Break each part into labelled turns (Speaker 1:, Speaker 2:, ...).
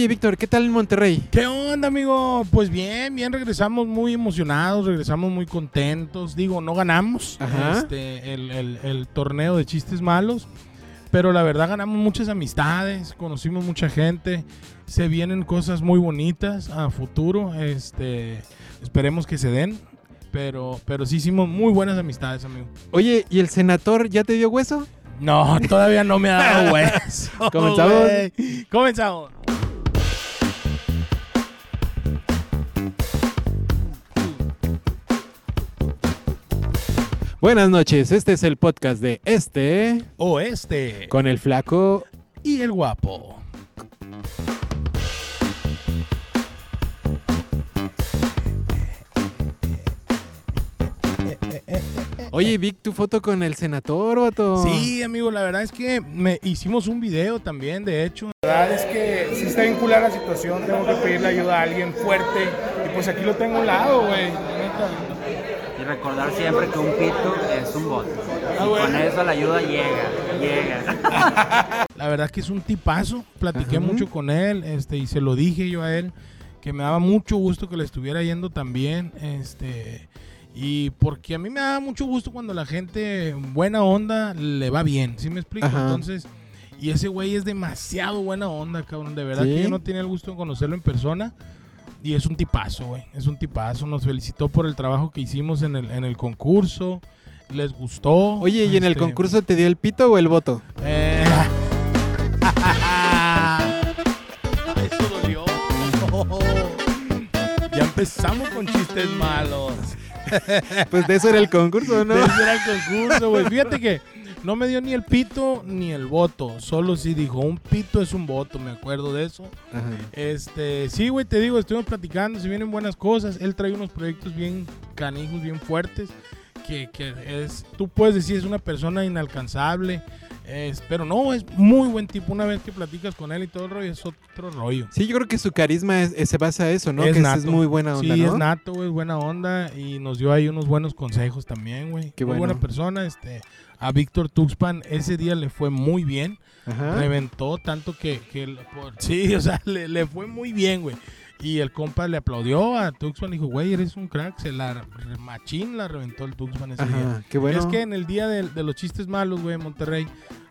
Speaker 1: Oye, Víctor, ¿qué tal en Monterrey?
Speaker 2: ¿Qué onda, amigo? Pues bien, bien, regresamos muy emocionados, regresamos muy contentos. Digo, no ganamos este, el, el- el torneo de chistes malos, pero la verdad ganamos muchas amistades, conocimos mucha gente, se vienen cosas muy bonitas a futuro, este, esperemos que se den, pero, pero sí hicimos muy buenas amistades, amigo.
Speaker 1: Oye, ¿y el senador ya te dio hueso?
Speaker 2: No, todavía no me ha dado hueso.
Speaker 1: ¿Comenzamos?
Speaker 2: Comenzamos.
Speaker 1: Buenas noches, este es el podcast de Este
Speaker 2: Oeste.
Speaker 1: con el flaco.
Speaker 2: y el guapo.
Speaker 1: Oye, Vic, tu foto con el senador, vato.
Speaker 2: Sí, amigo, la verdad es que me hicimos un video también, de hecho. La verdad es que si está vinculada la situación, tengo que pedirle ayuda a alguien fuerte. Y pues aquí lo tengo a un lado, güey.
Speaker 3: Recordar siempre que un pito es un bote.
Speaker 2: Ah,
Speaker 3: Y
Speaker 2: bueno.
Speaker 3: con eso la ayuda llega, llega.
Speaker 2: La verdad es que es un tipazo. Platiqué
Speaker 1: Ajá.
Speaker 2: mucho con él este, y se lo dije yo a él que me daba mucho gusto que le estuviera yendo también. Este, y porque a mí me da mucho gusto cuando la gente buena onda le va bien. ¿Sí me explico?
Speaker 1: Ajá.
Speaker 2: Entonces, y ese güey es demasiado buena onda, cabrón. De verdad
Speaker 1: ¿Sí?
Speaker 2: que yo no tenía el gusto de conocerlo en persona. Y es un tipazo, güey. Es un tipazo. Nos felicitó por el trabajo que hicimos en el, en el concurso. Les gustó.
Speaker 1: Oye, ¿y en el
Speaker 2: Este,
Speaker 1: concurso te dio el pito o el voto?
Speaker 2: eh. Eso dolió. Ya empezamos con chistes malos.
Speaker 1: Pues de eso era el concurso, ¿no?
Speaker 2: De ese era el concurso, güey. Fíjate que no me dio ni el pito ni el voto. Solo sí dijo, un pito es un voto, me acuerdo de eso.
Speaker 1: Ajá.
Speaker 2: Este, sí, güey, te digo, estuvimos platicando, se vienen buenas cosas. Él trae unos proyectos bien canijos, bien fuertes. Que, que es, tú puedes decir, es una persona inalcanzable. es- pero no, es muy buen tipo. Una vez que platicas con él y todo el rollo, es otro rollo.
Speaker 1: Sí, yo creo que su carisma es- es- se basa a eso, ¿no?
Speaker 2: Es
Speaker 1: que es-
Speaker 2: nato.
Speaker 1: es muy buena onda,
Speaker 2: Sí,
Speaker 1: ¿no?
Speaker 2: es nato, güey, buena onda. Y nos dio ahí unos buenos consejos también, güey.
Speaker 1: Qué
Speaker 2: muy
Speaker 1: bueno.
Speaker 2: buena persona. Este, a Víctor Tuxpan ese día le fue muy bien.
Speaker 1: Ajá.
Speaker 2: Reventó tanto que, que el- por- sí, o sea, le, le fue muy bien, güey. Y el compa le aplaudió a Tuxpan y dijo, güey, eres un crack. Se la machín la reventó el Tuxpan ese día.
Speaker 1: Qué bueno.
Speaker 2: Es que en el día de, de los chistes malos, güey, en Monterrey,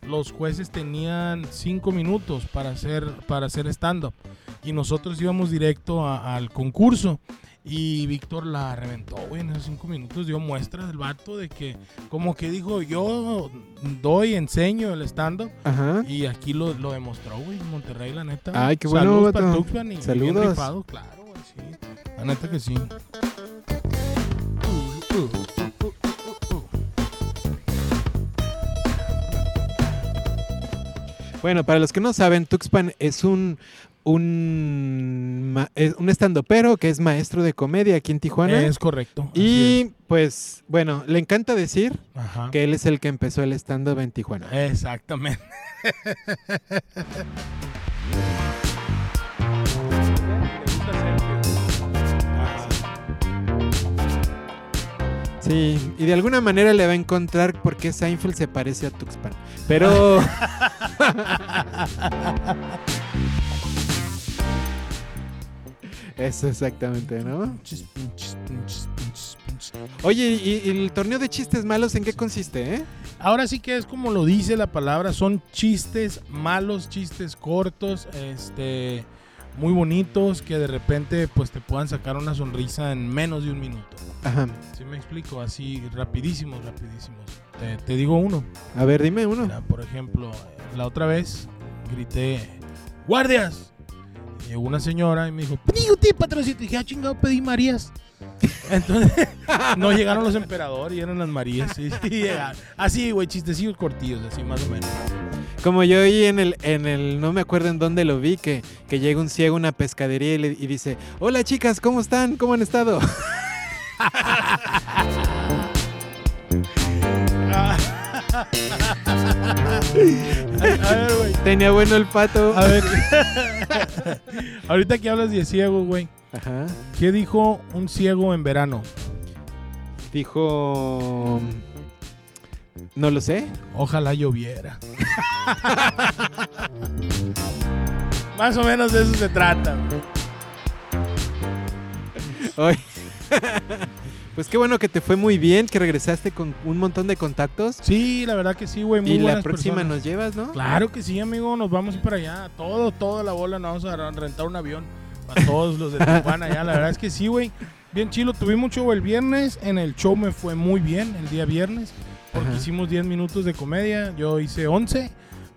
Speaker 2: los jueces tenían cinco minutos para hacer, para hacer stand-up. Y nosotros íbamos directo a- al concurso. Y Víctor la reventó, güey, en esos cinco minutos. Dio muestras del vato de que, como que dijo, yo doy, enseño el stand-up.
Speaker 1: Ajá.
Speaker 2: Y aquí lo, lo demostró, güey, en Monterrey, la neta.
Speaker 1: Ay, qué bueno,
Speaker 2: Saludos para. Tuxpan y- y bien
Speaker 1: Saludos.
Speaker 2: rifado, claro, güey, sí. La neta que sí.
Speaker 1: Bueno, para los que no saben, Tuxpan es un un, un estandopero que es maestro de comedia aquí en Tijuana.
Speaker 2: Es correcto.
Speaker 1: y pues, bueno, le encanta decir.
Speaker 2: Ajá.
Speaker 1: que él es el que empezó el stand-up en Tijuana.
Speaker 2: Exactamente.
Speaker 1: Sí, y de alguna manera le va a encontrar por qué Seinfeld se parece a Tuxpan. Pero... Eso exactamente, ¿no? Oye, ¿y, y el torneo de chistes malos en qué consiste, eh?
Speaker 2: Ahora sí que es como lo dice la palabra, son chistes malos, chistes cortos, este, muy bonitos que de repente pues te puedan sacar una sonrisa en menos de un minuto.
Speaker 1: Ajá.
Speaker 2: ¿Sí me explico? Así rapidísimos, rapidísimos. Te, te digo uno.
Speaker 1: A ver, dime uno.
Speaker 2: Mira, por ejemplo, la otra vez grité, ¡guardias! Llegó una señora y me dijo, pedí usted patroncito. Y dije, ah, chingado, pedí Marías. Entonces, no llegaron los emperadores y eran las Marías. llegaron. así, güey, chistecillos cortillos, así más o menos.
Speaker 1: Como yo oí en el, en el, no me acuerdo en dónde lo vi, que, que llega un ciego a una pescadería y, le- y dice, hola chicas, ¿cómo están? ¿Cómo han estado?
Speaker 2: A ver, güey.
Speaker 1: Tenía bueno el pato.
Speaker 2: A ver. Ahorita que hablas de ciego, güey.
Speaker 1: Ajá.
Speaker 2: ¿Qué dijo un ciego en verano?
Speaker 1: Dijo... No lo sé.
Speaker 2: Ojalá lloviera. Más o menos de eso se trata.
Speaker 1: Oye. Pues qué bueno que te fue muy bien, que regresaste con un montón de contactos.
Speaker 2: Sí, la verdad que sí, güey. Muy
Speaker 1: y la próxima
Speaker 2: personas.
Speaker 1: nos llevas, ¿no?
Speaker 2: Claro que sí, amigo. Nos vamos para allá. Todo, toda la bola. Nos vamos a rentar un avión. Para todos los de Tijuana ya. La verdad es que sí, güey. Bien chilo. Tuvimos show el viernes. En el show me fue muy bien el día viernes. Porque
Speaker 1: Ajá.
Speaker 2: hicimos 10 minutos de comedia. Yo hice 11.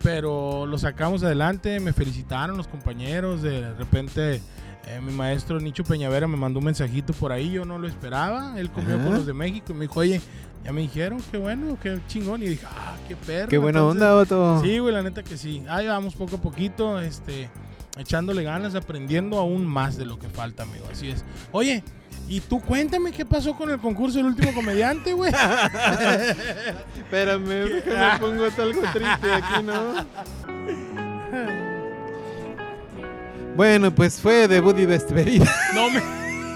Speaker 2: Pero lo sacamos adelante. Me felicitaron los compañeros. De repente. Eh, mi maestro Nicho Peñavera me mandó un mensajito por ahí, yo no lo esperaba. Él comió
Speaker 1: Ajá.
Speaker 2: con los de México y me dijo, oye, ya me dijeron, qué bueno, qué chingón. Y dije, ah, qué perro.
Speaker 1: Qué buena
Speaker 2: Entonces,
Speaker 1: onda, Otto.
Speaker 2: Sí, güey, la neta que sí. Ahí vamos poco a poquito, este, echándole ganas, aprendiendo aún más de lo que falta, amigo. Así es. Oye, y tú cuéntame qué pasó con el concurso del último comediante, güey.
Speaker 1: Espérame, déjame pongo algo triste aquí, ¿no? Bueno, pues fue debut y despedida.
Speaker 2: no me.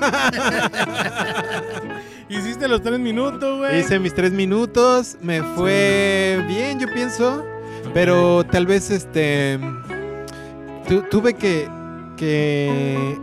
Speaker 2: Hiciste los tres minutos, güey.
Speaker 1: Hice mis tres minutos, me fue bien, yo pienso, pero tal vez este tu- tuve que, que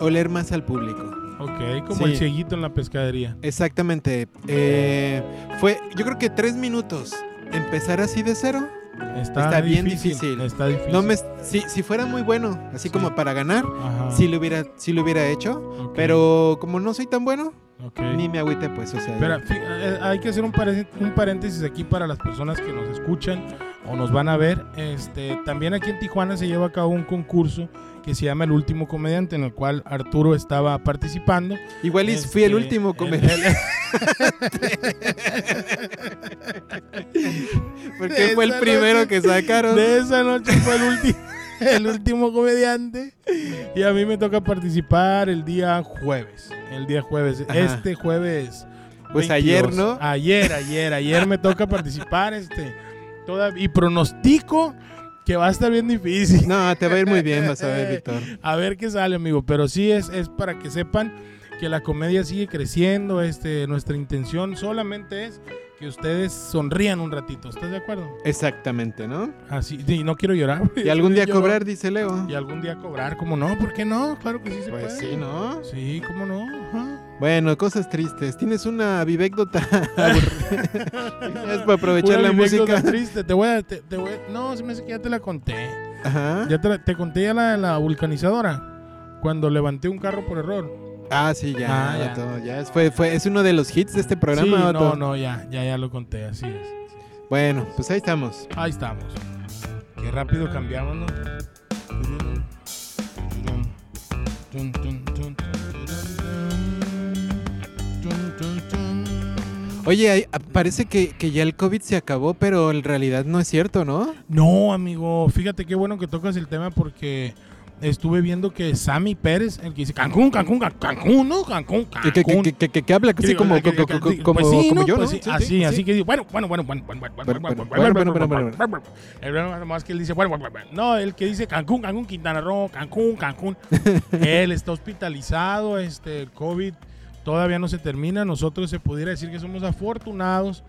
Speaker 1: oler más al público.
Speaker 2: Ok, como
Speaker 1: Sí.
Speaker 2: el cieguito en la pescadería.
Speaker 1: Exactamente. eh, fue, yo creo que tres minutos. Empezar así de cero.
Speaker 2: Está,
Speaker 1: Está bien difícil.
Speaker 2: Está difícil.
Speaker 1: No me, si, si fuera muy bueno, así
Speaker 2: Sí.
Speaker 1: como para ganar,
Speaker 2: Ajá.
Speaker 1: sí lo hubiera, sí lo hubiera hecho.
Speaker 2: Ok,
Speaker 1: Pero como no soy tan bueno,
Speaker 2: ok.
Speaker 1: ni me agüite, pues, o sea.
Speaker 2: Espera, eh, hay que hacer un, un paréntesis aquí para las personas que nos escuchan o nos van a ver. Este, también aquí en Tijuana se lleva a cabo un concurso que se llama El Último Comediante, en el cual Arturo estaba participando.
Speaker 1: Igual y fui el
Speaker 2: Este,
Speaker 1: último
Speaker 2: el-
Speaker 1: comediante. Porque fue el
Speaker 2: esa
Speaker 1: primero
Speaker 2: noche-
Speaker 1: que sacaron.
Speaker 2: De esa noche fue el, ulti- el último comediante. Y a mí me toca participar el día jueves. El día jueves.
Speaker 1: Ajá.
Speaker 2: Este jueves.
Speaker 1: Pues ayer, ¿no?
Speaker 2: Ayer, ayer, ayer me toca participar. Este, toda, y pronostico que va a estar bien difícil.
Speaker 1: No, te va a ir muy bien, vas a ver, Víctor.
Speaker 2: A ver qué sale, amigo. Pero sí es, es para que sepan que la comedia sigue creciendo. Este, nuestra intención solamente es que ustedes sonrían un ratito. ¿Estás de acuerdo?
Speaker 1: Exactamente, ¿no?
Speaker 2: Así, y no quiero llorar.
Speaker 1: Y algún día cobrar, dice Leo.
Speaker 2: Y algún día cobrar, ¿cómo no? ¿Por qué no? Claro que sí se
Speaker 1: Pues
Speaker 2: puede.
Speaker 1: sí, ¿no?
Speaker 2: Sí, ¿cómo no? Ajá.
Speaker 1: Bueno, cosas tristes. ¿Tienes una vivécdota? es para aprovechar
Speaker 2: Pura
Speaker 1: la
Speaker 2: anécdota
Speaker 1: música.
Speaker 2: triste. Te voy a, te, te voy a- No, se me hace que ya te la conté.
Speaker 1: Ajá.
Speaker 2: Ya te, la- te conté ya la, la vulcanizadora. Cuando levanté un carro por error.
Speaker 1: Ah, sí, ya.
Speaker 2: Ah, ya.
Speaker 1: Otto, ya es, fue, fue, es uno de los hits de este programa,
Speaker 2: sí, no, no, ya, ya, ya lo conté, así es.
Speaker 1: Bueno, pues ahí estamos.
Speaker 2: Ahí estamos. Qué rápido cambiamos, ¿no?
Speaker 1: Oye, parece que, que ya el COVID se acabó, pero en realidad no es cierto, ¿no?
Speaker 2: No, amigo, fíjate qué bueno que tocas el tema porque estuve viendo que Sammy Pérez, el que dice Cancún, Cancún, Can- Cancún, ¿no? Cancún,
Speaker 1: Que, que,
Speaker 2: Cancún.
Speaker 1: que, que, que- que habla así como,
Speaker 2: pues
Speaker 1: yo,
Speaker 2: Pues
Speaker 1: ¿no?
Speaker 2: sí,
Speaker 1: Sí,
Speaker 2: así,
Speaker 1: sí,
Speaker 2: así
Speaker 1: sí.
Speaker 2: que dice, bueno, bueno, bueno, bueno, bueno, bueno, bueno,
Speaker 1: Bueno,
Speaker 2: bueno,
Speaker 1: bueno,
Speaker 2: bueno,
Speaker 1: bueno,
Speaker 2: bueno,
Speaker 1: bueno,
Speaker 2: bueno, bueno. El problema más que él dice, bueno, bueno, bueno. No, el que dice Cancún, Cancún, Quintana Roo, Cancún, Cancún. Él está hospitalizado, este, el COVID todavía no se termina. Nosotros se pudiera decir que somos afortunados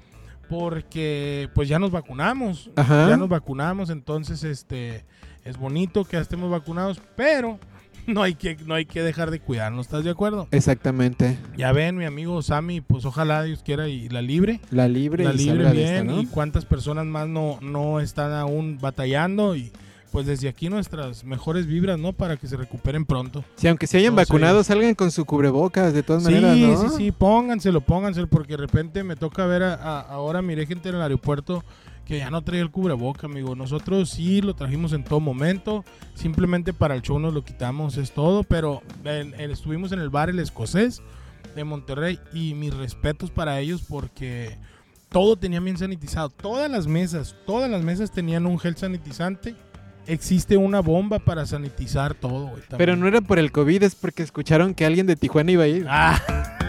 Speaker 2: porque pues ya nos vacunamos. Ya nos vacunamos, entonces este es bonito que estemos vacunados, pero no hay que no hay que dejar de cuidarnos, ¿estás de acuerdo?
Speaker 1: Exactamente.
Speaker 2: Ya ven, mi amigo Sammy, pues ojalá Dios quiera y la libre.
Speaker 1: La libre
Speaker 2: La
Speaker 1: y
Speaker 2: libre
Speaker 1: de
Speaker 2: bien
Speaker 1: esta, ¿no?
Speaker 2: y cuántas personas más no, no están aún batallando y pues desde aquí nuestras mejores vibras, ¿no? Para que se recuperen pronto.
Speaker 1: Si aunque se hayan
Speaker 2: No sé.
Speaker 1: vacunado, salgan con su cubrebocas, de todas
Speaker 2: Sí,
Speaker 1: maneras, ¿no?
Speaker 2: sí, sí, pónganselo, pónganselo, porque de repente me toca ver, a- a- ahora miré gente en el aeropuerto que ya no traía el cubreboca, amigo. Nosotros sí lo trajimos en todo momento, simplemente para el show nos lo quitamos, es todo, pero estuvimos en el bar El Escocés de Monterrey y mis respetos para ellos porque todo tenía bien sanitizado. Todas las mesas, todas las mesas tenían un gel sanitizante. Existe una bomba para sanitizar todo, güey.
Speaker 1: Pero no era por el COVID, es porque escucharon que alguien de Tijuana iba a ir.
Speaker 2: Ah.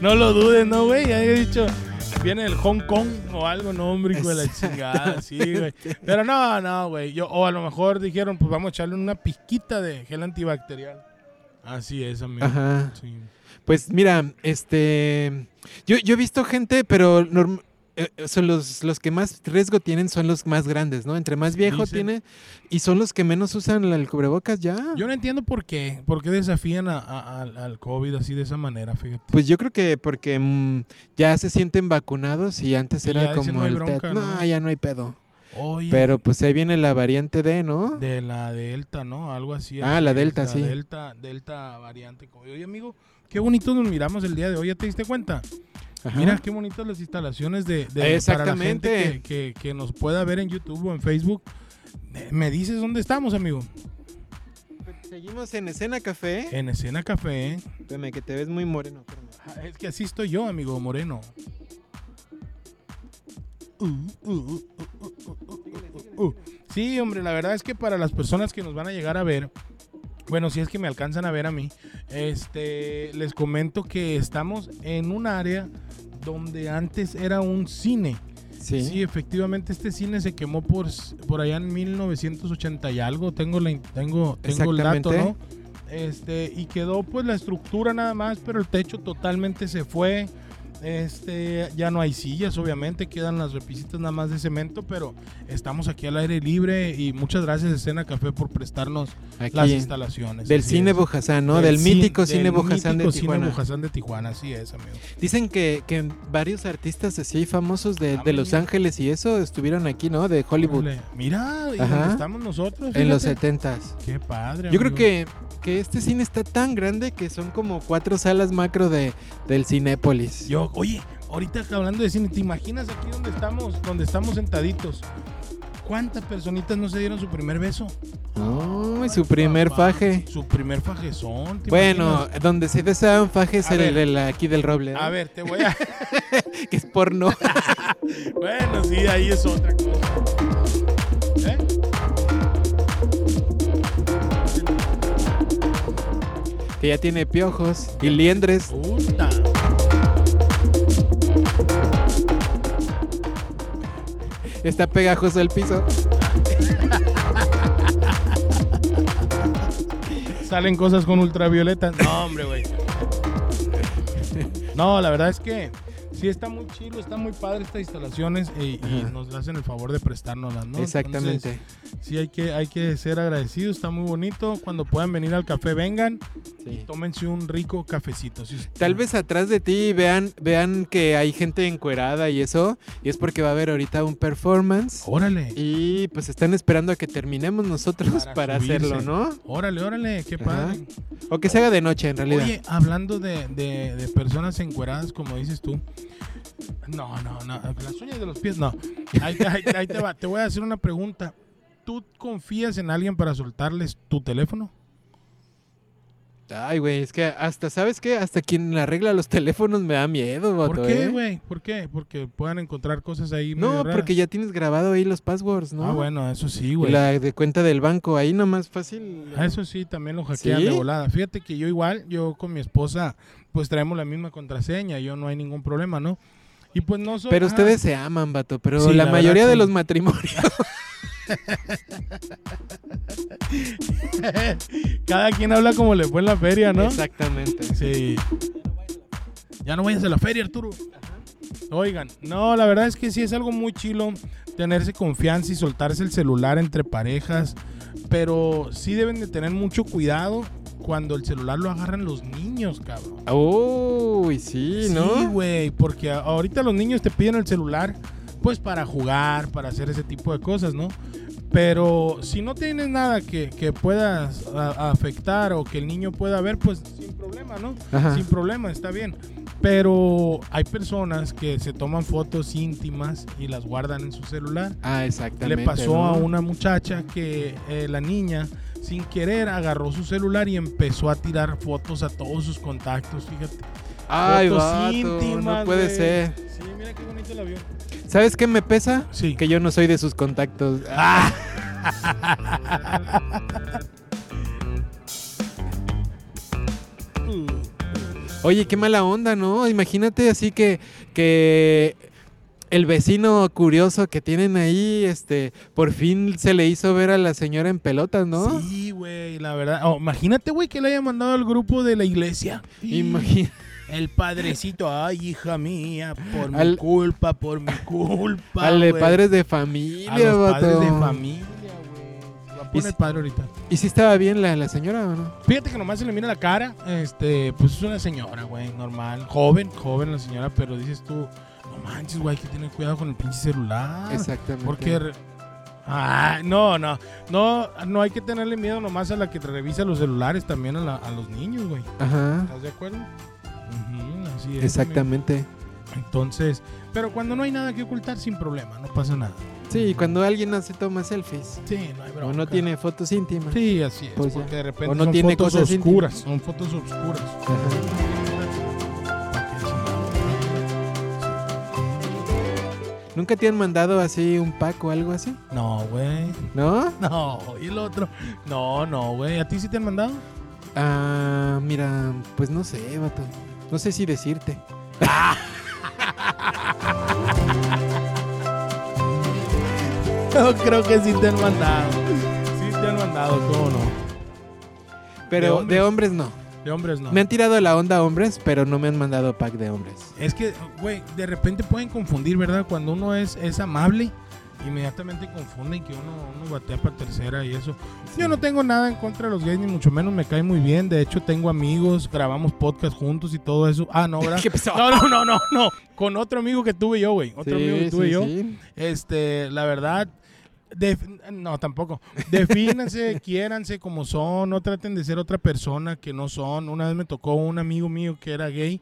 Speaker 2: no lo dudes, ¿no, güey? Ya he dicho, viene el Hong Kong o algo, no, hombre, hijo de la chingada, sí, güey. Pero no, no, güey. Yo, o a lo mejor dijeron, pues vamos a echarle una pizquita de gel antibacterial. Así es, amigo.
Speaker 1: Ajá.
Speaker 2: Sí.
Speaker 1: Pues mira, este. Yo, yo he visto gente, pero norm- son los, los que más riesgo tienen son los más grandes, ¿no? Entre más viejo
Speaker 2: Dicen.
Speaker 1: tiene y son los que menos usan el cubrebocas ya.
Speaker 2: Yo no entiendo por qué, por qué desafían a- a- al, al COVID así de esa manera, fíjate.
Speaker 1: Pues yo creo que porque mm, ya se sienten vacunados y antes
Speaker 2: Y
Speaker 1: era como
Speaker 2: "No
Speaker 1: el
Speaker 2: bronca", ¿no?
Speaker 1: No, ya no hay pedo.
Speaker 2: Oye,
Speaker 1: Pero pues ahí viene la variante D, ¿no?
Speaker 2: de la Delta, ¿no? Algo así.
Speaker 1: Ah, la
Speaker 2: es,
Speaker 1: Delta, sí.
Speaker 2: Delta, Delta variante. Oye, amigo, qué bonito nos miramos el día de hoy, ¿ya te diste cuenta?
Speaker 1: Ajá.
Speaker 2: Mira qué bonitas las instalaciones de, de- para la
Speaker 1: Exactamente.
Speaker 2: gente que, que- que nos pueda ver en YouTube o en Facebook. ¿Me dices dónde estamos, amigo?
Speaker 1: Seguimos en Escena Café.
Speaker 2: En Escena Café. ¿eh?
Speaker 1: Espérame, que te ves muy moreno.
Speaker 2: Ah, Es que así estoy yo, amigo Moreno. Uh, uh, uh, uh, uh, uh, uh, uh. Sí, hombre, la verdad es que para las personas que nos van a llegar a ver, bueno, si es que me alcanzan a ver a mí, este, les comento que estamos en un área donde antes era un cine.
Speaker 1: Sí.
Speaker 2: Sí, efectivamente este cine se quemó por, por allá en 1980 y algo, tengo, la, tengo, tengo el dato. ¿no? Este, y quedó pues la estructura nada más, pero el techo totalmente se fue. Este, ya no hay sillas, obviamente, quedan las repisitas nada más de cemento, pero estamos aquí al aire libre y muchas gracias Escena Café por prestarnos
Speaker 1: Aquí.
Speaker 2: las instalaciones.
Speaker 1: Del cine
Speaker 2: es.
Speaker 1: Bojasán, ¿no? Del, mítico cine
Speaker 2: del
Speaker 1: Bojasán de Tijuana.
Speaker 2: Cine Bojasán de Tijuana, así es, amigo.
Speaker 1: Dicen que, que varios artistas así famosos de, de Los. Ángeles y eso estuvieron aquí, ¿no? De Hollywood.
Speaker 2: Mira, y
Speaker 1: Ajá.
Speaker 2: donde estamos nosotros.
Speaker 1: En los
Speaker 2: fíjate.
Speaker 1: setentas.
Speaker 2: Qué padre.
Speaker 1: Yo creo que, que este cine está tan grande que son como cuatro salas macro de, del Cinépolis.
Speaker 2: Yo, oye, ahorita hablando de cine, ¿te imaginas aquí donde estamos, donde estamos sentaditos? ¿Cuántas personitas no se dieron su primer beso?
Speaker 1: Ay, su primer
Speaker 2: Papá,
Speaker 1: faje.
Speaker 2: Su primer fajezón. ¿te
Speaker 1: Bueno,
Speaker 2: imaginas?
Speaker 1: donde se besaban faje es
Speaker 2: A
Speaker 1: el la- aquí del Roble. ¿no?
Speaker 2: A ver, te voy a.
Speaker 1: Que es porno.
Speaker 2: bueno, sí, ahí es otra cosa. ¿Eh?
Speaker 1: que ya tiene piojos y liendres.
Speaker 2: Puta.
Speaker 1: Está pegajoso el piso.
Speaker 2: Salen cosas con ultravioleta. No, hombre, güey. No, la verdad es que sí está muy chido, está muy padre estas instalaciones y, y nos hacen el favor de prestárnoslas, ¿no?
Speaker 1: Exactamente.
Speaker 2: Entonces, sí, hay que, hay que ser agradecidos, está muy bonito. Cuando puedan venir al café, vengan,
Speaker 1: Sí.
Speaker 2: tómense un rico cafecito. Sí,
Speaker 1: Tal vez atrás de ti vean, vean que hay gente encuerada y eso, y es porque va a haber ahorita un performance.
Speaker 2: Órale,
Speaker 1: Y pues están esperando a que terminemos nosotros
Speaker 2: Para
Speaker 1: hacerlo, ¿no?
Speaker 2: órale, órale, qué
Speaker 1: Ajá.
Speaker 2: padre.
Speaker 1: O que se haga de noche en realidad.
Speaker 2: Oye, hablando de, de- de personas encueradas, como dices tú. No, no, no. Las uñas de los pies, no. Ahí, te- ahí ahí te va. Te voy a hacer una pregunta. ¿Tú confías en alguien para soltarles tu teléfono?
Speaker 1: Ay, güey, es que hasta, ¿sabes qué? Hasta quien arregla los teléfonos me da miedo,
Speaker 2: ¿Por qué,
Speaker 1: ¿eh?
Speaker 2: güey? ¿Por qué? Porque puedan encontrar cosas ahí.
Speaker 1: No,
Speaker 2: raras.
Speaker 1: porque ya tienes grabado ahí los passwords, ¿no?
Speaker 2: Ah, bueno, eso sí, güey.
Speaker 1: La de cuenta del banco, ahí nomás fácil.
Speaker 2: Ah, Eso sí, también lo hackean
Speaker 1: ¿Sí?
Speaker 2: de volada. Fíjate que yo igual, yo con mi esposa, pues traemos la misma contraseña. Yo no hay ningún problema, ¿no? Y pues no.
Speaker 1: Pero
Speaker 2: ah,
Speaker 1: ustedes se aman, vato, pero
Speaker 2: Sí,
Speaker 1: la,
Speaker 2: la
Speaker 1: mayoría de
Speaker 2: sí.
Speaker 1: los matrimonios.
Speaker 2: Cada quien habla como le fue en la feria, ¿no?
Speaker 1: Exactamente.
Speaker 2: Sí. Ya no vayas a la feria, Arturo. Oigan, no, la verdad es que sí es algo muy chilo tenerse confianza y soltarse el celular entre parejas, pero sí deben de tener mucho cuidado cuando el celular lo agarran los niños, cabrón.
Speaker 1: Uy, sí,
Speaker 2: Sí,
Speaker 1: ¿no?
Speaker 2: güey, porque ahorita los niños te piden el celular pues para jugar, para hacer ese tipo de cosas, ¿no? Pero si no tienes nada que, que puedas a- afectar o que el niño pueda ver, pues sin problema, ¿no?
Speaker 1: Ajá.
Speaker 2: Sin problema, está bien. Pero hay personas que se toman fotos íntimas y las guardan en su celular.
Speaker 1: Ah, exactamente.
Speaker 2: Le pasó
Speaker 1: ¿no?
Speaker 2: a una muchacha que eh, la niña, sin querer, agarró su celular y empezó a tirar fotos a todos sus contactos, fíjate.
Speaker 1: Ay,
Speaker 2: fotos
Speaker 1: vato,
Speaker 2: íntimas,
Speaker 1: no puede ser.
Speaker 2: Sí, mira qué bonito el avión.
Speaker 1: ¿Sabes qué me pesa?
Speaker 2: Sí.
Speaker 1: Que yo no soy de sus contactos. Ah, oye, qué mala onda, ¿no? Imagínate así que, que el vecino curioso que tienen ahí, este, por fin se le hizo ver a la señora en pelotas, ¿no?
Speaker 2: Sí, güey, la verdad. Oh, imagínate, güey, que le haya mandado al grupo de la iglesia.
Speaker 1: Imagina.
Speaker 2: El padrecito, ay, hija mía, por mi culpa, por mi culpa.
Speaker 1: Al de padres de
Speaker 2: A
Speaker 1: familia,
Speaker 2: los padres de familia, güey. A
Speaker 1: Y
Speaker 2: poner
Speaker 1: si-
Speaker 2: padre ahorita.
Speaker 1: ¿Y si estaba bien la, la señora o no?
Speaker 2: Fíjate que nomás se le mira la cara, este, pues es una señora, güey, normal, joven, joven la señora, pero dices tú, manches, güey, hay que tener cuidado con el pinche celular.
Speaker 1: Exactamente.
Speaker 2: Porque, ah, no, no, no, no hay que tenerle miedo nomás a la que te revisa los celulares, también a, la- a los niños, güey.
Speaker 1: Ajá.
Speaker 2: ¿Estás de acuerdo? Ujú, así es.
Speaker 1: Exactamente.
Speaker 2: amigo. Entonces, pero cuando no hay nada que ocultar, sin problema, no pasa nada.
Speaker 1: Sí, cuando alguien no se toma selfies.
Speaker 2: Sí, no hay
Speaker 1: O
Speaker 2: bronca.
Speaker 1: no tiene fotos íntimas.
Speaker 2: Sí, así es,
Speaker 1: Pues
Speaker 2: porque de repente
Speaker 1: O no
Speaker 2: son
Speaker 1: tiene
Speaker 2: fotos
Speaker 1: cosas
Speaker 2: oscuras,
Speaker 1: íntimas.
Speaker 2: son fotos oscuras.
Speaker 1: Ajá. ¿Nunca te han mandado así un pack o algo así?
Speaker 2: No, güey.
Speaker 1: ¿No?
Speaker 2: No, y el otro. No, no, güey. ¿A ti sí te han mandado?
Speaker 1: Ah, mira, pues no sé, vato. No sé si decirte.
Speaker 2: Yo creo que sí te han mandado. Sí te han mandado, ¿cómo no?
Speaker 1: Pero
Speaker 2: ¿De
Speaker 1: de
Speaker 2: hombres?
Speaker 1: hombres, no.
Speaker 2: De hombres no.
Speaker 1: Me han tirado la onda hombres, pero no me han mandado pack de hombres.
Speaker 2: Es que, güey, de repente pueden confundir, ¿verdad? Cuando uno es, es amable, inmediatamente confunden que uno, uno batea para tercera y eso. Yo no tengo nada en contra de los gays, ni mucho menos me cae muy bien. De hecho, tengo amigos, grabamos podcast juntos y todo eso. Ah, no, ¿verdad?
Speaker 1: ¿Qué pasó?
Speaker 2: No, no, no, no, no. Con otro amigo que tuve yo, güey. Otro
Speaker 1: Sí,
Speaker 2: amigo que tuve
Speaker 1: sí,
Speaker 2: yo.
Speaker 1: sí.
Speaker 2: Este, la verdad, def- no, tampoco. Defínanse, quiéranse como son, no traten de ser otra persona que no son. Una vez me tocó un amigo mío que era gay.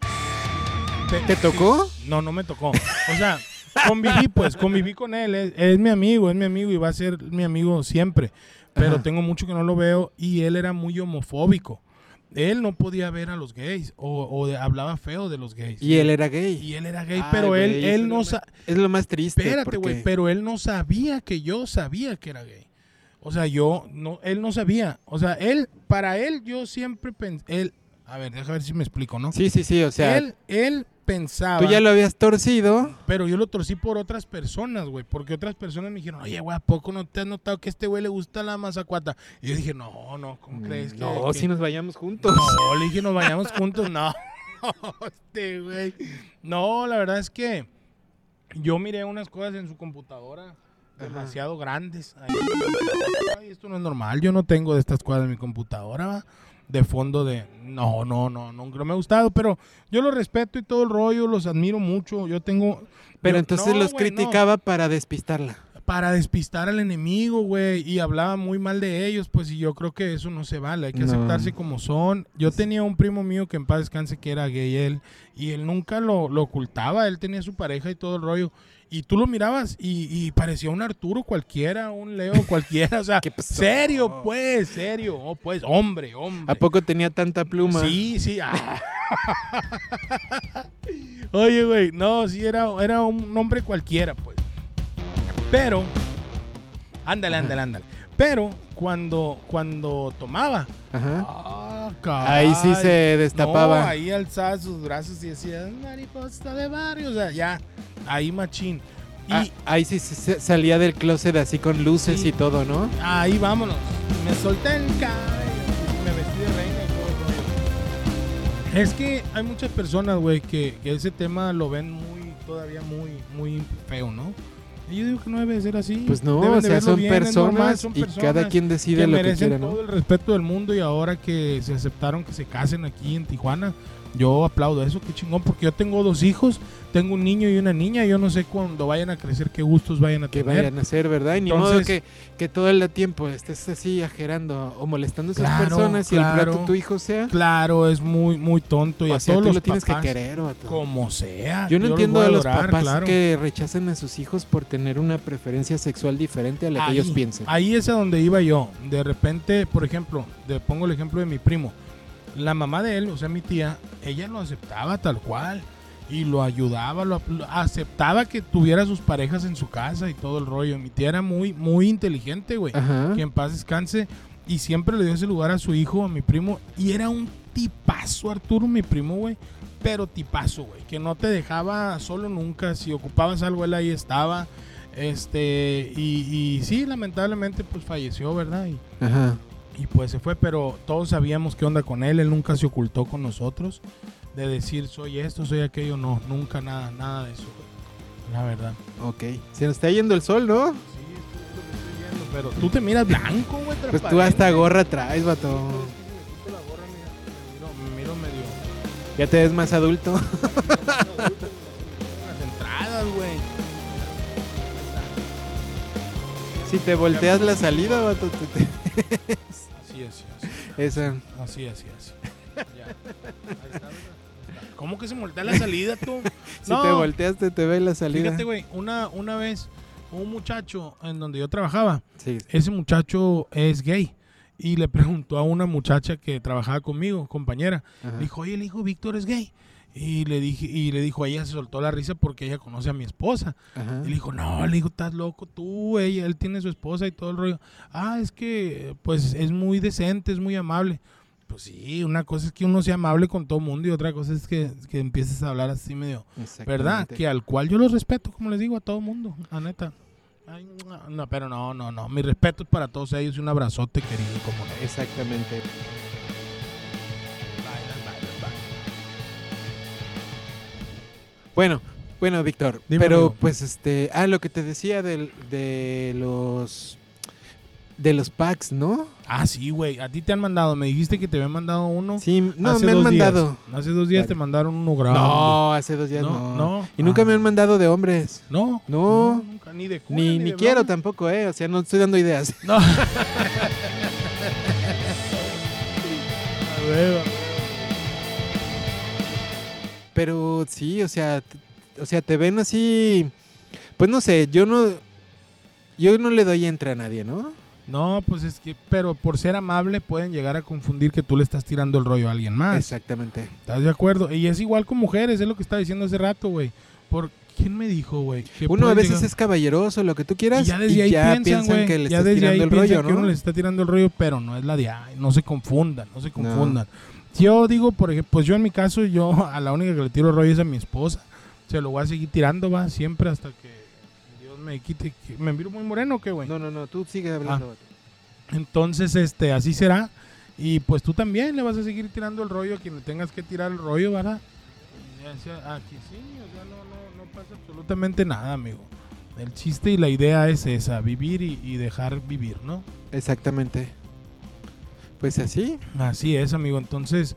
Speaker 1: ¿Te tocó?
Speaker 2: No, no me tocó. O sea, conviví, pues, conviví con él. Es, es mi amigo, es mi amigo y va a ser mi amigo siempre. Pero
Speaker 1: Ajá.
Speaker 2: tengo mucho que no lo veo y él era muy homofóbico. Él no podía ver a los gays o, o de- hablaba feo de los gays.
Speaker 1: Y él era gay.
Speaker 2: Y él era gay,
Speaker 1: Ay,
Speaker 2: pero él,
Speaker 1: güey,
Speaker 2: él no
Speaker 1: lo
Speaker 2: sa-
Speaker 1: Es lo más triste.
Speaker 2: Espérate,
Speaker 1: porque-
Speaker 2: güey, pero él no sabía que yo sabía que era gay. O sea, yo, no, él no sabía. O sea, él, para él, yo siempre pensé, él, a ver, déjame ver si me explico, ¿no?
Speaker 1: Sí, sí, sí, o sea,
Speaker 2: él, él pensaba,
Speaker 1: tú ya lo habías torcido.
Speaker 2: pero yo lo torcí por otras personas, güey, porque otras personas me dijeron, oye, güey, ¿a poco no te has notado que a este güey le gusta la mazacuata? Y yo dije, no, no, ¿cómo crees que?
Speaker 1: No,
Speaker 2: que-
Speaker 1: si nos vayamos juntos.
Speaker 2: no, le dije, nos vayamos juntos. No, este güey. No, la verdad es que yo miré unas cosas en su computadora demasiado grandes. Ahí. Ay, esto no es normal. Yo no tengo de estas cosas en mi computadora. ¿va? De fondo de. No, no, no, nunca me ha gustado. Pero yo los respeto y todo el rollo. Los admiro mucho. Yo tengo.
Speaker 1: Pero
Speaker 2: yo-
Speaker 1: entonces
Speaker 2: no,
Speaker 1: los
Speaker 2: no
Speaker 1: criticaba para despistarla.
Speaker 2: Para despistar al enemigo, güey, y hablaba muy mal de ellos, pues y yo creo que eso no se vale, hay que
Speaker 1: No.
Speaker 2: aceptarse como son. Yo tenía un primo mío que en paz descanse que era gay él, y él nunca lo, lo ocultaba, él tenía su pareja y todo el rollo. Y tú lo mirabas y, y parecía un Arturo cualquiera, un Leo cualquiera, o sea, serio, pues, serio, oh, pues, hombre, hombre.
Speaker 1: ¿A poco tenía tanta pluma?
Speaker 2: Sí, sí. ah. Oye, güey, no, sí, era, era un hombre cualquiera, pues. Pero, ándale, ándale, ándale. Pero cuando, cuando tomaba,
Speaker 1: Ajá.
Speaker 2: ah,
Speaker 1: Ahí sí se destapaba.
Speaker 2: No, ahí alzaba sus brazos y decía, mariposa de barrio, o sea, ya, ahí machín. Y
Speaker 1: Ah, ahí sí se- se- salía del closet así con luces
Speaker 2: Sí.
Speaker 1: y todo, ¿no?
Speaker 2: ahí vámonos. Me solté el cabello, me vestí de reina y todo el rollo. Es que hay muchas personas, güey, que, que ese tema lo ven muy, todavía muy, muy feo, ¿no? Yo digo que no debe de ser así.
Speaker 1: Pues no,
Speaker 2: Deben
Speaker 1: o sea, son
Speaker 2: bien, normal,
Speaker 1: personas
Speaker 2: son
Speaker 1: y cada
Speaker 2: personas
Speaker 1: quien decide
Speaker 2: que
Speaker 1: lo que quiere, ¿no?
Speaker 2: todo el respeto del mundo y ahora que se aceptaron que se casen aquí en Tijuana, yo aplaudo eso, qué chingón, porque yo tengo dos hijos, tengo un niño y una niña, yo no sé cuando vayan a crecer qué gustos vayan a
Speaker 1: Que
Speaker 2: tener.
Speaker 1: vayan a ser, ¿verdad? Y ni modo que, que todo el tiempo estés así ajerando o molestando a esas
Speaker 2: Claro,
Speaker 1: personas y el plato tu hijo sea.
Speaker 2: Claro, es muy, muy tonto y
Speaker 1: o
Speaker 2: a
Speaker 1: sea,
Speaker 2: todos
Speaker 1: tú
Speaker 2: los
Speaker 1: lo tienes
Speaker 2: papás,
Speaker 1: que querer, vato.
Speaker 2: como sea.
Speaker 1: Yo no entiendo a los papás
Speaker 2: claro.
Speaker 1: que rechacen a sus hijos por tener una preferencia sexual diferente a la que ellos piensan.
Speaker 2: Ahí es a donde iba yo. De repente, por ejemplo, le pongo el ejemplo de mi primo. La mamá de él, o sea, mi tía, ella lo aceptaba tal cual. Y lo ayudaba, lo, aceptaba que tuviera sus parejas en su casa y todo el rollo. Mi tía era muy, muy inteligente, güey. Que en paz descanse. Y siempre le dio ese lugar a su hijo, a mi primo. Y era un tipazo, Arturo, mi primo, güey. Pero tipazo, güey. Que no te dejaba solo nunca. Si ocupabas algo, él ahí estaba. Este, y, y sí, lamentablemente, pues falleció, ¿verdad? Y,
Speaker 1: Ajá.
Speaker 2: Y pues se fue, pero todos sabíamos qué onda con él. Él nunca se ocultó con nosotros. de decir soy esto, soy aquello, no, nunca nada, nada de eso. La verdad.
Speaker 1: Ok. Se nos está yendo el sol, ¿no?
Speaker 2: Sí, estoy viendo, pero tú te miras blanco, güey.
Speaker 1: Pues tú hasta gorra traes, vato.
Speaker 2: Sí, me quito la gorra, mira, me miro, me miro medio.
Speaker 1: Ya te ves más adulto.
Speaker 2: Las entradas, güey.
Speaker 1: si te volteas la salida, vato, te-
Speaker 2: Así es, así,
Speaker 1: esa.
Speaker 2: así, así, así. Ya. Ahí está. ¿Cómo que se voltea la salida tú?
Speaker 1: Si te volteas, te, te ve la salida.
Speaker 2: Fíjate, güey, una, una vez un muchacho en donde yo trabajaba,
Speaker 1: Sí.
Speaker 2: ese muchacho es gay. Y le preguntó a una muchacha que trabajaba conmigo, compañera,
Speaker 1: Ajá.
Speaker 2: le dijo, oye, el hijo Víctor es gay. Y le dije, y le dijo, ella se soltó la risa porque ella conoce a mi esposa.
Speaker 1: Ajá.
Speaker 2: Y le dijo, no, le dijo, estás loco tú, ella, él tiene su esposa y todo el rollo. Ah, es que, pues, es muy decente, es muy amable. Pues sí, una cosa es que uno sea amable con todo mundo y otra cosa es que, que empieces a hablar así medio, ¿verdad? Que al cual yo los respeto, como les digo, a todo mundo, la neta. Ay, no, pero no, no, no. Mi respeto es para todos ellos y un abrazote querido, como no.
Speaker 1: Exactamente. Bueno, bueno, Víctor. Pero
Speaker 2: amigo.
Speaker 1: pues este, ah, lo que te decía del- de los de los packs, ¿no?
Speaker 2: Ah, sí, güey. A ti te han mandado. Me dijiste que te habían mandado uno.
Speaker 1: Sí, no,
Speaker 2: hace
Speaker 1: me han
Speaker 2: dos días.
Speaker 1: mandado.
Speaker 2: Hace dos días
Speaker 1: Vale.
Speaker 2: te mandaron uno grabado.
Speaker 1: No, hace dos días
Speaker 2: No,
Speaker 1: no.
Speaker 2: no.
Speaker 1: Y nunca
Speaker 2: Ah.
Speaker 1: me han mandado de hombres.
Speaker 2: No.
Speaker 1: No.
Speaker 2: nunca. Ni de cuna,
Speaker 1: Ni, ni
Speaker 2: de
Speaker 1: quiero tampoco, eh. O sea, no estoy dando ideas.
Speaker 2: No.
Speaker 1: Sí, o sea, o sea, te ven así. Pues no sé, yo no. Yo no le doy entre a nadie, ¿no?
Speaker 2: No, pues es que, pero por ser amable pueden llegar a confundir que tú le estás tirando el rollo a alguien más.
Speaker 1: Exactamente.
Speaker 2: ¿Estás de acuerdo? Y es igual con mujeres, es lo que estaba diciendo hace rato, güey. ¿Por quién me dijo, güey? que
Speaker 1: Uno a veces
Speaker 2: llegar-
Speaker 1: es caballeroso, lo que tú
Speaker 2: y
Speaker 1: quieras.
Speaker 2: ya desde ahí piensan,
Speaker 1: piensan
Speaker 2: güey.
Speaker 1: que le
Speaker 2: ya
Speaker 1: estás
Speaker 2: desde ahí
Speaker 1: tirando el rollo,
Speaker 2: que
Speaker 1: ¿no?
Speaker 2: uno les está tirando el rollo, pero no es la de ay, no se confundan, no se confundan. Yo digo, por ejemplo, pues yo en mi caso, yo a la única que le tiro rollo es a mi esposa. Se lo voy a seguir tirando, va, siempre hasta que Dios me quite. ¿Me miro muy moreno o qué, güey?
Speaker 1: No, no, no, tú sigue hablando. vato.
Speaker 2: Entonces, este, así será. Y pues tú también le vas a seguir tirando el rollo a quien le tengas que tirar el rollo, ¿verdad? Aquí sí, o sea, no, no, no pasa absolutamente nada, amigo. El chiste y la idea es esa, vivir y, y dejar vivir, ¿no?
Speaker 1: Exactamente. Pues así.
Speaker 2: Así es, amigo. Entonces,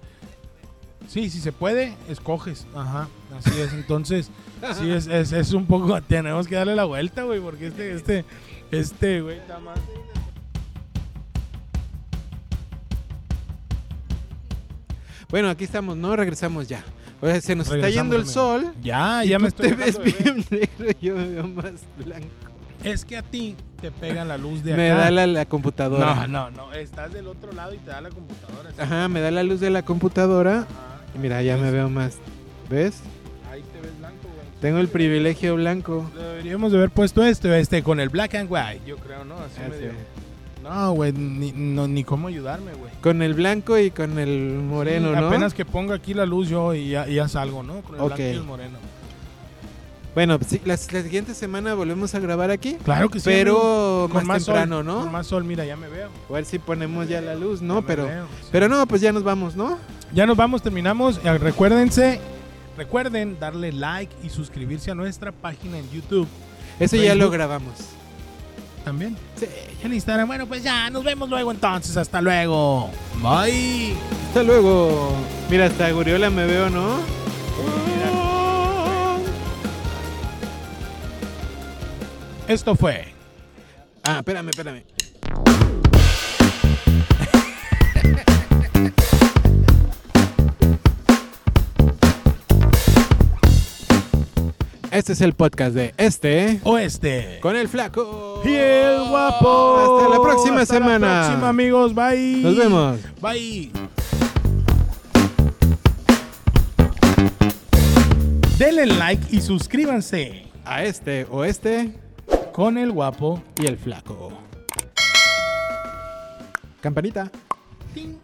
Speaker 2: sí, si se puede, escoges. Ajá, así es. Entonces, sí, es, es, es un poco, tenemos que darle la vuelta, güey, porque este, este, este, güey, está más...
Speaker 1: Bueno, aquí estamos, ¿no? Regresamos ya. O sea, se nos está yendo el sol.
Speaker 2: Ya, ya
Speaker 1: tú
Speaker 2: me estoy
Speaker 1: te ves bien negro y yo me veo más blanco.
Speaker 2: Es que a ti te pega la luz de acá.
Speaker 1: Me da la, la computadora.
Speaker 2: No, no, no. Estás del otro lado y te da la computadora. sí.
Speaker 1: Ajá, me da la luz de la computadora.
Speaker 2: Ajá.
Speaker 1: Y mira, ya me veo más. ¿Ves?
Speaker 2: Ahí te ves blanco, güey.
Speaker 1: Tengo el privilegio blanco.
Speaker 2: Deberíamos de haber puesto esto, este, con el black and white. Yo creo, ¿no? Así
Speaker 1: Así.
Speaker 2: medio. No, güey, ni, no, ni cómo ayudarme, güey.
Speaker 1: Con el blanco y con el moreno,
Speaker 2: Sí,
Speaker 1: ¿no?
Speaker 2: Apenas que ponga aquí la luz yo y ya, ya salgo, ¿no? Con el blanco y el moreno.
Speaker 1: Bueno, pues sí, la, la siguiente semana volvemos a grabar aquí.
Speaker 2: Claro que sí.
Speaker 1: Pero.
Speaker 2: Con
Speaker 1: más, temprano,
Speaker 2: sol,
Speaker 1: ¿no?
Speaker 2: Con más sol, mira, ya me veo.
Speaker 1: A ver si ponemos ya la luz, ¿no? Pero,
Speaker 2: veo, sí.
Speaker 1: pero no, pues ya nos vamos, ¿no?
Speaker 2: Ya nos vamos, terminamos. Eh, Recuérdense, recuerden darle like y suscribirse a nuestra página en YouTube.
Speaker 1: Eso ya lo grabamos.
Speaker 2: También.
Speaker 1: Sí.
Speaker 2: En Instagram. Bueno, pues ya, nos vemos luego entonces. Hasta luego. Bye.
Speaker 1: Hasta luego. Mira, hasta Guriola me veo, ¿no?
Speaker 2: Esto fue.
Speaker 1: Ah, espérame, espérame. Este es el podcast de este
Speaker 2: Oeste.
Speaker 1: con el flaco
Speaker 2: Y el guapo.
Speaker 1: Hasta la próxima
Speaker 2: Hasta
Speaker 1: semana.
Speaker 2: La próxima, amigos. Bye.
Speaker 1: Nos vemos.
Speaker 2: Bye. Denle like y suscríbanse
Speaker 1: A este o este
Speaker 2: con el guapo.
Speaker 1: y el flaco. Campanita.
Speaker 2: Ting.